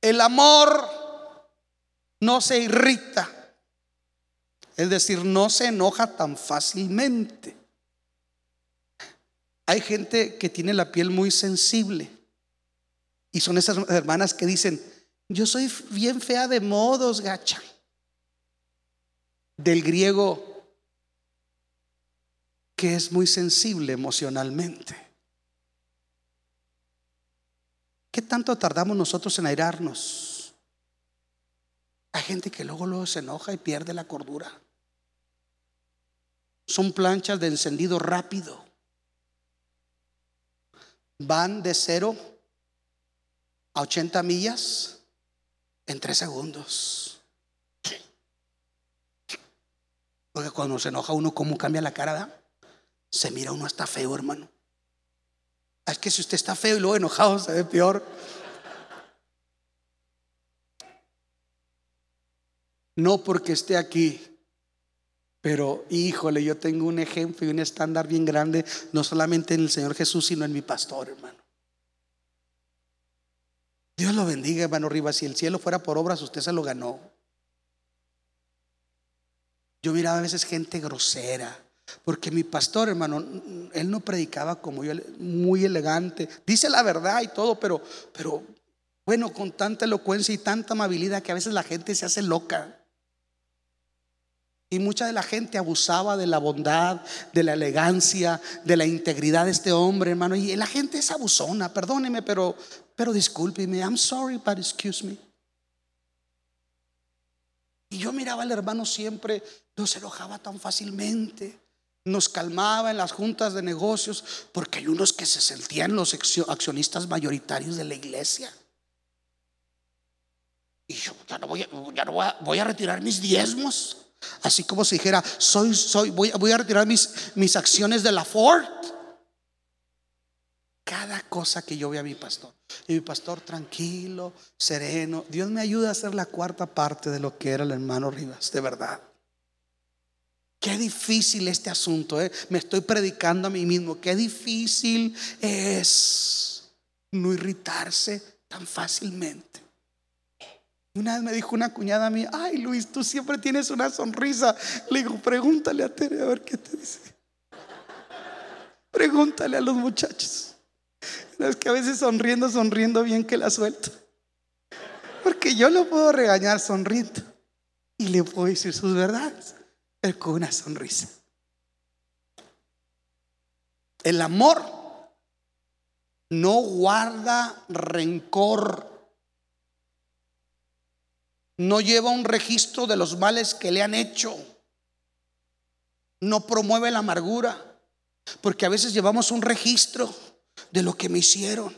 El amor no se irrita. Es decir, no se enoja tan fácilmente. Hay gente que tiene la piel muy sensible. Y son esas hermanas que dicen, yo soy bien fea de modos, gacha. Del griego que es muy sensible emocionalmente. ¿Qué tanto tardamos nosotros en airarnos? Hay gente que luego, luego se enoja y pierde la cordura. Son planchas de encendido rápido. Van de cero a 80 millas en tres segundos. Porque cuando se enoja uno, ¿cómo cambia la cara? Se mira uno hasta feo, hermano. Ah, es que si usted está feo y luego enojado, se ve peor. No porque esté aquí, pero híjole, yo tengo un ejemplo y un estándar bien grande, no solamente en el Señor Jesús, sino en mi pastor, hermano. Dios lo bendiga, hermano Rivas. Si el cielo fuera por obras, usted se lo ganó. Yo miraba a veces gente grosera. Porque mi pastor, hermano, él no predicaba como yo, muy elegante. Dice la verdad y todo, pero, pero bueno, con tanta elocuencia y tanta amabilidad que a veces la gente se hace loca. Y mucha de la gente abusaba de la bondad, de la elegancia, de la integridad de este hombre, hermano. Y la gente es abusona, perdóneme, pero, pero discúlpeme, I'm sorry, but excuse me. Y yo miraba al hermano siempre, no se enojaba tan fácilmente. Nos calmaba en las juntas de negocios, porque hay unos que se sentían los accionistas mayoritarios de la iglesia. Y yo ya no voy ya no voy a, retirar mis diezmos. Así como si dijera, soy, soy, voy, voy a retirar mis, mis acciones de la Ford. Cada cosa que yo vea a mi pastor. Y mi pastor tranquilo, sereno. Dios me ayuda a hacer la cuarta parte de lo que era el hermano Rivas, de verdad. Qué difícil este asunto, ¿eh? me estoy predicando a mí mismo. Qué difícil es no irritarse tan fácilmente. Una vez me dijo una cuñada a mí, ay Luis, tú siempre tienes una sonrisa. Le digo, pregúntale a Tere a ver qué te dice. Pregúntale a los muchachos. Es que a veces sonriendo, sonriendo bien que la suelto. Porque yo lo puedo regañar sonriendo y le puedo decir sus verdades, pero con una sonrisa. El amor no guarda rencor no lleva un registro de los males que le han hecho, no promueve la amargura, porque a veces llevamos un registro de lo que me hicieron.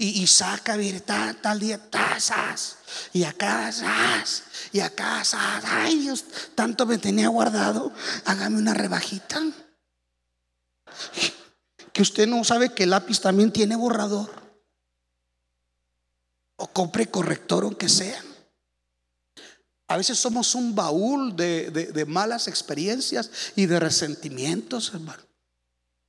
Y, saca, virta tal día, tasas, y acá, sas, y acá, sas. Ay, Dios, tanto me tenía guardado, hágame una rebajita. que usted no sabe que el lápiz también tiene borrador. O compre corrector aunque sea. A veces somos un baúl de, de malas experiencias y de resentimientos, hermano.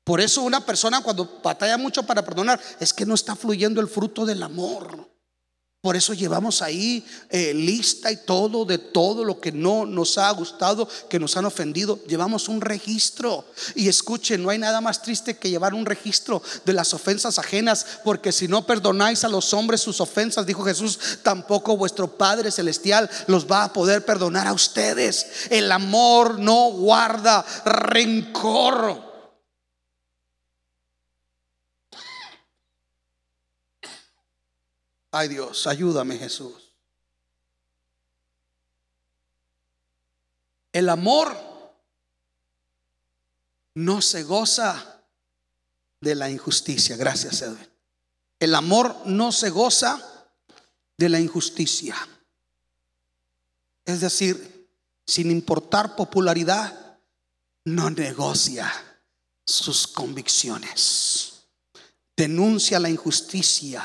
Por eso una persona cuando batalla mucho para perdonar es que no está fluyendo el fruto del amor. Por eso llevamos ahí eh, lista y todo de todo lo que no nos ha gustado, que nos han ofendido. Llevamos un registro. Y escuchen, no hay nada más triste que llevar un registro de las ofensas ajenas, porque si no perdonáis a los hombres sus ofensas, dijo Jesús, tampoco vuestro Padre Celestial los va a poder perdonar a ustedes. El amor no guarda rencor. Ay Dios, ayúdame Jesús. El amor no se goza de la injusticia. Gracias, Edwin. El amor no se goza de la injusticia. Es decir, sin importar popularidad, no negocia sus convicciones. Denuncia la injusticia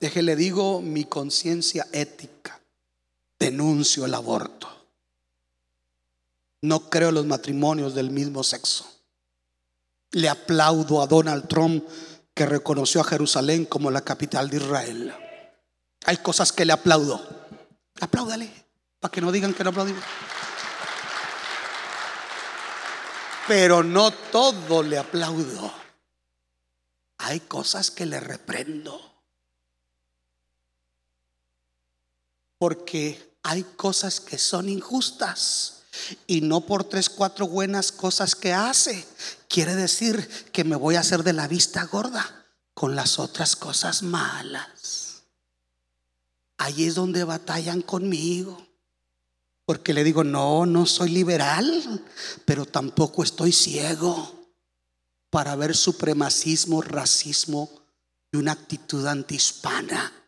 Déjele digo mi conciencia ética. Denuncio el aborto. No creo los matrimonios del mismo sexo. Le aplaudo a Donald Trump que reconoció a Jerusalén como la capital de Israel. Hay cosas que le aplaudo. Apláudale, para que no digan que no aplaudimos. Pero no todo le aplaudo. Hay cosas que le reprendo. Porque hay cosas que son injustas. Y no por tres, cuatro buenas cosas que hace. Quiere decir que me voy a hacer de la vista gorda con las otras cosas malas. Ahí es donde batallan conmigo. Porque le digo, no, no soy liberal, pero tampoco estoy ciego para ver supremacismo, racismo y una actitud antihispana.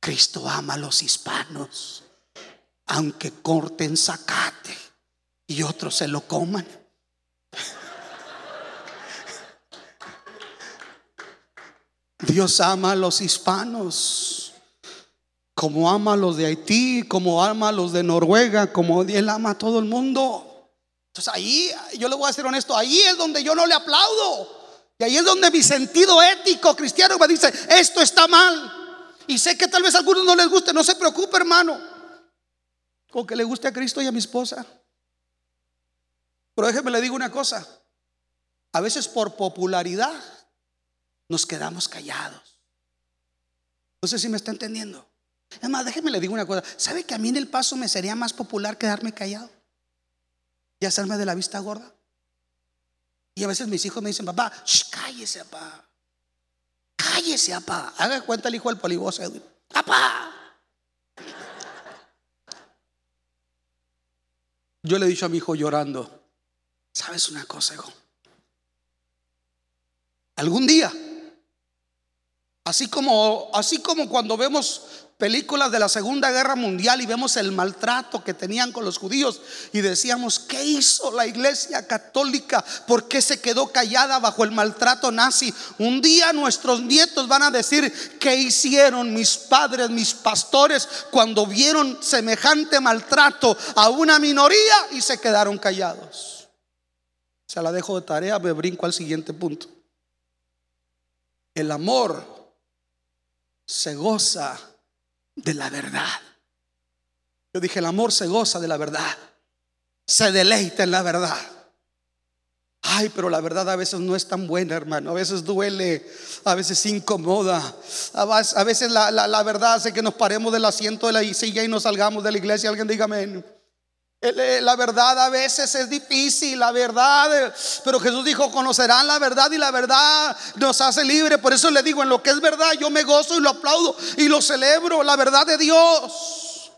Cristo ama a los hispanos, aunque corten zacate y otros se lo coman. Dios ama a los hispanos, como ama a los de Haití, como ama a los de Noruega, como Él ama a todo el mundo. Entonces ahí, yo le voy a ser honesto, ahí es donde yo no le aplaudo. Y ahí es donde mi sentido ético cristiano me dice, esto está mal. Y sé que tal vez a algunos no les guste, no se preocupe, hermano. Con que le guste a Cristo y a mi esposa. Pero déjeme le digo una cosa. A veces por popularidad nos quedamos callados. No sé si me está entendiendo. Es más, déjeme le digo una cosa. ¿Sabe que a mí en el paso me sería más popular quedarme callado? Y hacerme de la vista gorda. Y a veces mis hijos me dicen, papá, cállese, papá. Cállese, papá. Haga cuenta el hijo del poliboso, Edwin. Papá. Yo le he dicho a mi hijo llorando, ¿sabes una cosa, hijo? Algún día, así como, así como cuando vemos películas de la Segunda Guerra Mundial y vemos el maltrato que tenían con los judíos y decíamos, ¿qué hizo la iglesia católica? ¿Por qué se quedó callada bajo el maltrato nazi? Un día nuestros nietos van a decir, ¿qué hicieron mis padres, mis pastores cuando vieron semejante maltrato a una minoría y se quedaron callados? Se la dejo de tarea, me brinco al siguiente punto. El amor se goza de la verdad. Yo dije, el amor se goza de la verdad, se deleita en la verdad. Ay, pero la verdad a veces no es tan buena, hermano. A veces duele, a veces incomoda. A veces la, la verdad hace que nos paremos del asiento de la silla y nos salgamos de la iglesia. Alguien diga amén. La verdad a veces es difícil, la verdad, pero Jesús dijo, conocerán la verdad y la verdad nos hace libre. Por eso le digo, en lo que es verdad, yo me gozo y lo aplaudo y lo celebro, la verdad de Dios.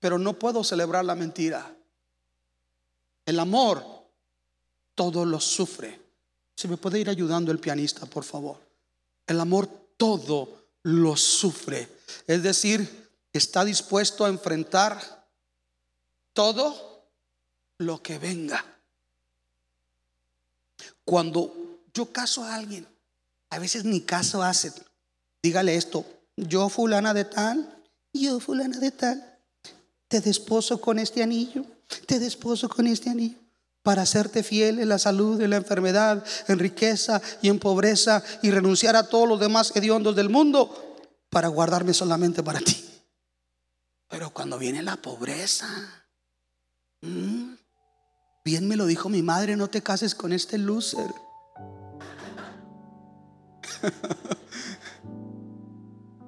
Pero no puedo celebrar la mentira. El amor todo lo sufre. Si me puede ir ayudando el pianista, por favor. El amor todo lo sufre. Es decir, está dispuesto a enfrentar todo lo que venga. Cuando yo caso a alguien, a veces ni caso hace. Dígale esto, yo fulana de tal, yo fulana de tal, te desposo con este anillo, te desposo con este anillo para hacerte fiel en la salud, en la enfermedad, en riqueza y en pobreza y renunciar a todos los demás hediondos del mundo para guardarme solamente para ti. Pero cuando viene la pobreza, bien me lo dijo mi madre, no te cases con este loser.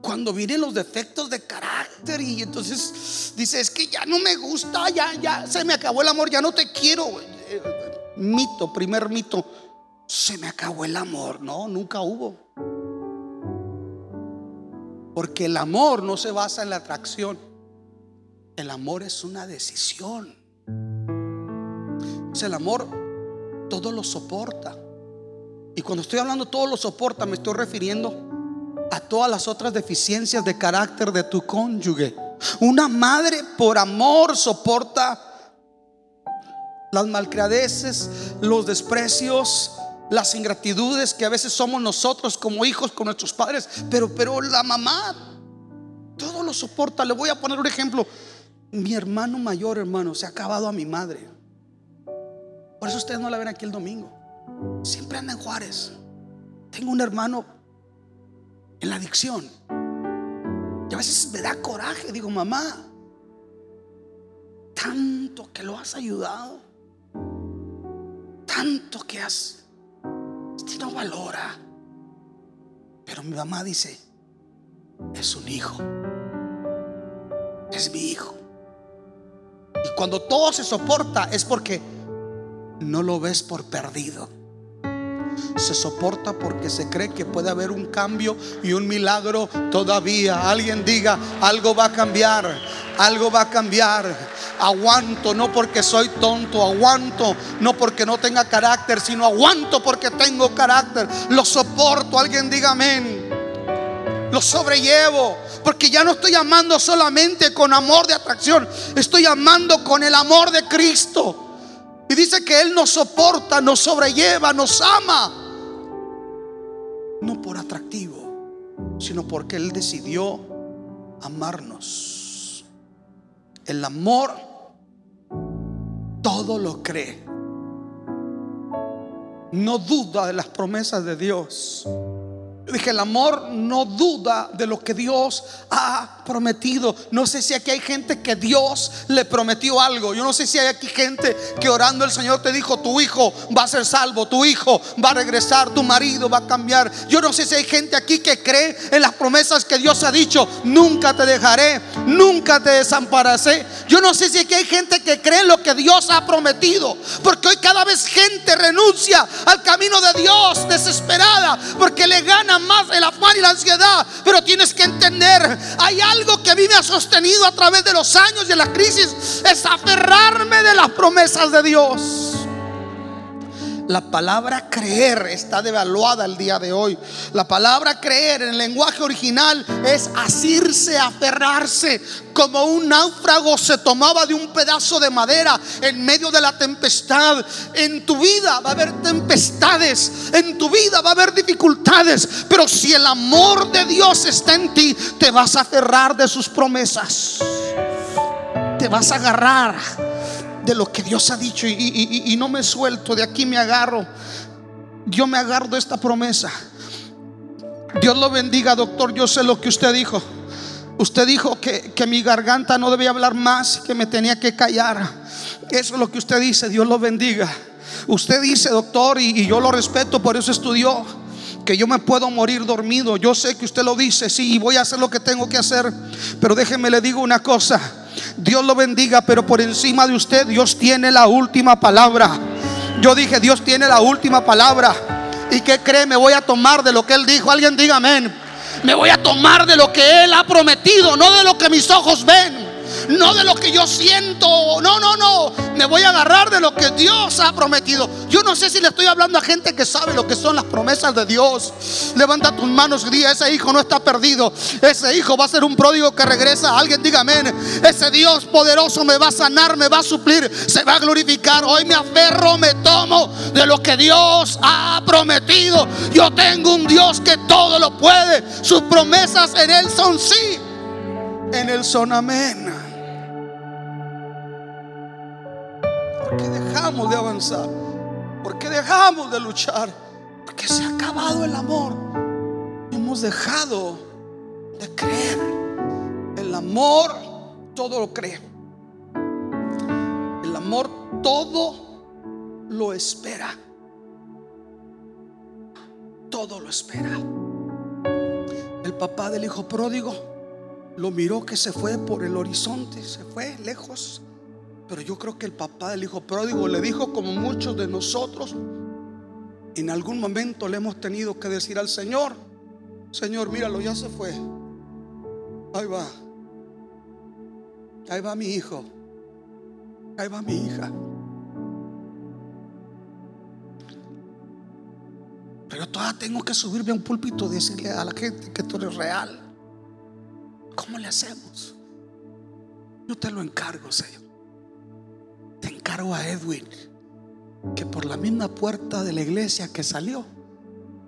Cuando vienen los defectos de carácter y entonces dice, es que ya no me gusta, ya, ya se me acabó el amor, ya no te quiero mito, primer mito, se me acabó el amor. No, nunca hubo. Porque el amor no se basa en la atracción. El amor es una decisión. El amor todo lo soporta. Y cuando estoy hablando todo lo soporta, me estoy refiriendo a todas las otras deficiencias de carácter de tu cónyuge. Una madre por amor soporta las malcriadeces, los desprecios, las ingratitudes que a veces somos nosotros como hijos con nuestros padres, pero pero la mamá todo lo soporta. Le voy a poner un ejemplo. Mi hermano mayor, hermano, se ha acabado a mi madre. Por eso ustedes no la ven aquí el domingo. Siempre anda en Juárez. Tengo un hermano en la adicción. Y a veces me da coraje. Digo, mamá, tanto que lo has ayudado tanto que has, este no valora. Pero mi mamá dice, es un hijo, es mi hijo. Y cuando todo se soporta es porque no lo ves por perdido. Se soporta porque se cree que puede haber un cambio y un milagro todavía. Alguien diga, algo va a cambiar, algo va a cambiar. Aguanto no porque soy tonto, aguanto no porque no tenga carácter, sino aguanto porque tengo carácter. Lo soporto, alguien diga amén. Lo sobrellevo, porque ya no estoy amando solamente con amor de atracción, estoy amando con el amor de Cristo. Y dice que Él nos soporta, nos sobrelleva, nos ama. No por atractivo, sino porque Él decidió amarnos. El amor todo lo cree. No duda de las promesas de Dios. Dije, el amor no duda de lo que Dios ha prometido. No sé si aquí hay gente que Dios le prometió algo. Yo no sé si hay aquí gente que orando el Señor te dijo, tu hijo va a ser salvo, tu hijo va a regresar, tu marido va a cambiar. Yo no sé si hay gente aquí que cree en las promesas que Dios ha dicho. Nunca te dejaré, nunca te desampararé. Yo no sé si aquí hay gente que cree en lo que Dios ha prometido. Porque hoy cada vez gente renuncia al camino de Dios desesperada porque le gana más el afán y la ansiedad. Pero tienes que entender, hay algo que a mí me ha sostenido a través de los años y de la crisis, es aferrarme de las promesas de Dios. La palabra creer está devaluada el día de hoy. La palabra creer en el lenguaje original es asirse, aferrarse, como un náufrago se tomaba de un pedazo de madera en medio de la tempestad. En tu vida va a haber tempestades, en tu vida va a haber dificultades, pero si el amor de Dios está en ti, te vas a aferrar de sus promesas. Te vas a agarrar de lo que Dios ha dicho y, no me suelto, de aquí me agarro. Yo me agarro de esta promesa. Dios lo bendiga, doctor. Yo sé lo que usted dijo. Usted dijo que, que, mi garganta no debía hablar más, que me tenía que callar. Eso es lo que usted dice. Dios lo bendiga. Usted dice, doctor, y, y yo lo respeto, por eso estudió, que yo me puedo morir dormido. Yo sé que usted lo dice, sí, voy a hacer lo que tengo que hacer. Pero déjeme le digo una cosa. Dios lo bendiga, pero por encima de usted Dios tiene la última palabra. Yo dije, Dios tiene la última palabra. ¿Y qué cree? Me voy a tomar de lo que Él dijo. Alguien diga amén. Me voy a tomar de lo que Él ha prometido, no de lo que mis ojos ven. No de lo que yo siento. No, no, no. Me voy a agarrar de lo que Dios ha prometido. Yo no sé si le estoy hablando a gente que sabe lo que son las promesas de Dios. Levanta tus manos y ese hijo no está perdido. Ese hijo va a ser un pródigo que regresa. Alguien diga amén. Ese Dios poderoso me va a sanar, me va a suplir, se va a glorificar. Hoy me aferro, me tomo de lo que Dios ha prometido. Yo tengo un Dios que todo lo puede. Sus promesas en Él son sí en el son amén. ¿Por qué dejamos de avanzar? ¿Por qué dejamos de luchar? Porque se ha acabado el amor. Hemos dejado de creer. El amor todo lo cree. El amor todo lo espera. Todo lo espera. El papá del hijo pródigo lo miró que se fue por el horizonte, se fue lejos. Pero yo creo que el papá del hijo pródigo le dijo como muchos de nosotros, en algún momento le hemos tenido que decir al Señor, Señor, míralo, ya se fue. Ahí va. Ahí va mi hijo. Ahí va mi hija. Pero todavía tengo que subirme a un púlpito y decirle a la gente que tú eres real. ¿Cómo le hacemos? Yo te lo encargo, Señor. Te encargo a Edwin que por la misma puerta de la iglesia que salió,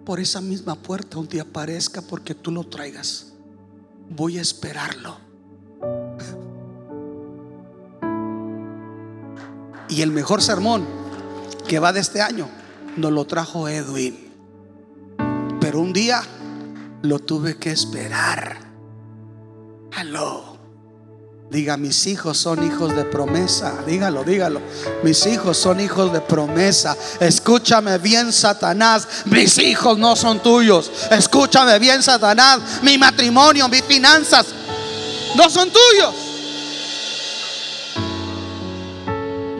por esa misma puerta un día aparezca porque tú lo traigas. Voy a esperarlo. Y el mejor sermón que va de este año nos lo trajo Edwin. Pero un día lo tuve que esperar. Aló. Diga, mis hijos son hijos de promesa. Dígalo, dígalo. Mis hijos son hijos de promesa. Escúchame bien, Satanás. Mis hijos no son tuyos. Escúchame bien, Satanás. Mi matrimonio, mis finanzas no son tuyos.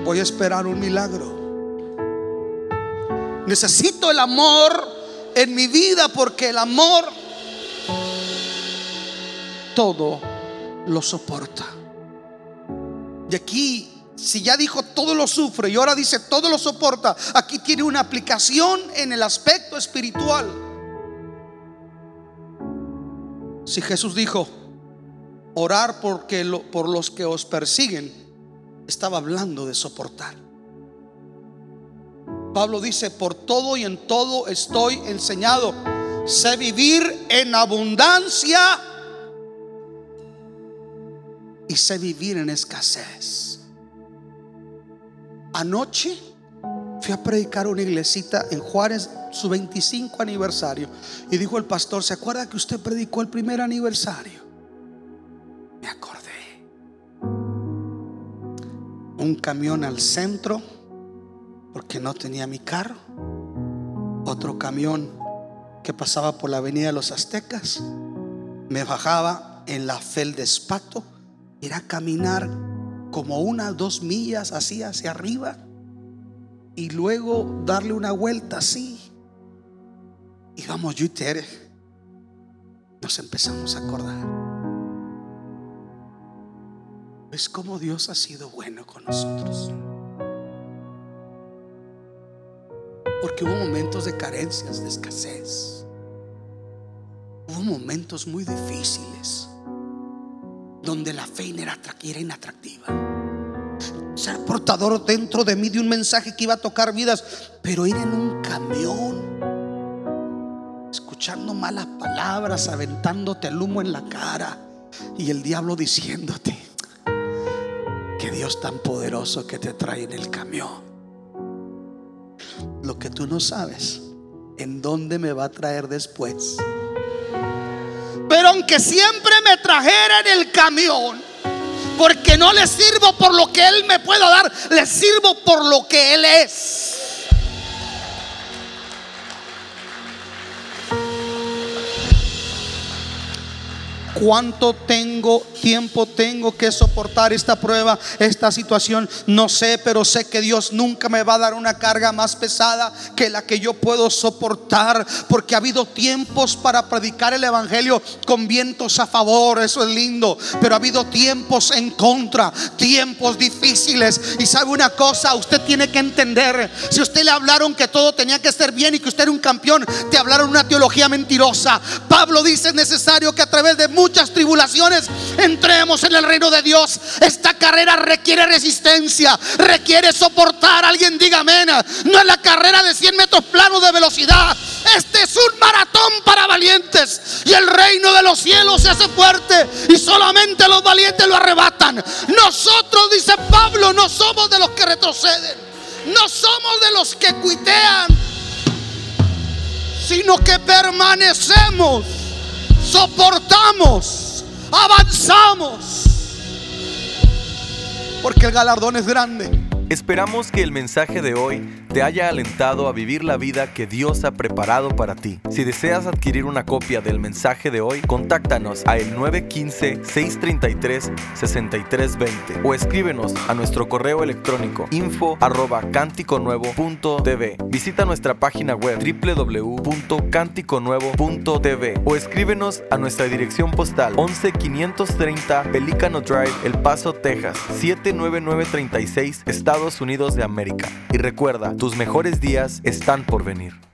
Voy a esperar un milagro. Necesito el amor en mi vida porque el amor todo lo soporta. Y aquí, si ya dijo todo lo sufre y ahora dice todo lo soporta, aquí tiene una aplicación en el aspecto espiritual. Si Jesús dijo, orar porque por los que os persiguen, estaba hablando de soportar. Pablo dice, por todo y en todo estoy enseñado. Sé vivir en abundancia sé vivir en escasez. Anoche fui a predicar una iglesita en Juárez, su 25 aniversario. Y dijo el pastor, ¿se acuerda que usted predicó el primer aniversario? Me acordé. Un camión al centro, porque no tenía mi carro. Otro camión que pasaba por la avenida de los Aztecas. Me bajaba en la Feldespato era caminar como unas dos millas así hacia arriba y luego darle una vuelta así. Y vamos, yo y Tere nos empezamos a acordar. Es como Dios ha sido bueno con nosotros. Porque hubo momentos de carencias, de escasez. Hubo momentos muy difíciles donde la fe era inatractiva. Ser portador dentro de mí de un mensaje que iba a tocar vidas, pero ir en un camión, escuchando malas palabras, aventándote el humo en la cara y el diablo diciéndote que Dios tan poderoso que te trae en el camión. Lo que tú no sabes, en dónde me va a traer después. Pero aunque siempre me trajera en el camión, porque no le sirvo por lo que Él me pueda dar, le sirvo por lo que Él es. ¿Cuánto tengo tiempo tengo que soportar esta prueba, esta situación? No sé, pero sé que Dios nunca me va a dar una carga más pesada que la que yo puedo soportar, porque ha habido tiempos para predicar el evangelio con vientos a favor, eso es lindo, pero ha habido tiempos en contra, tiempos difíciles. Y sabe una cosa, usted tiene que entender, si usted le hablaron que todo tenía que estar bien y que usted era un campeón, te hablaron una teología mentirosa. Pablo dice es necesario que a través de muchas tribulaciones entremos en el reino de Dios. Esta carrera requiere resistencia, requiere soportar. Alguien diga amén. No es la carrera de 100 metros planos de velocidad. Este es un maratón para valientes. Y el reino de los cielos se hace fuerte y solamente los valientes lo arrebatan. Nosotros, dice Pablo, no somos de los que retroceden. No somos de los que cuitean, sino que permanecemos, soportamos, avanzamos. Porque el galardón es grande. Esperamos que el mensaje de hoy te haya alentado a vivir la vida que Dios ha preparado para ti. Si deseas adquirir una copia del mensaje de hoy, contáctanos a el 915-633-6320 o escríbenos a nuestro correo electrónico info arroba. Visita nuestra página web www.cánticonuevo.tv o escríbenos a nuestra dirección postal 11530 Pelicano Drive, El Paso, Texas 79936, Estados Unidos de América. Y recuerda, tus mejores días están por venir.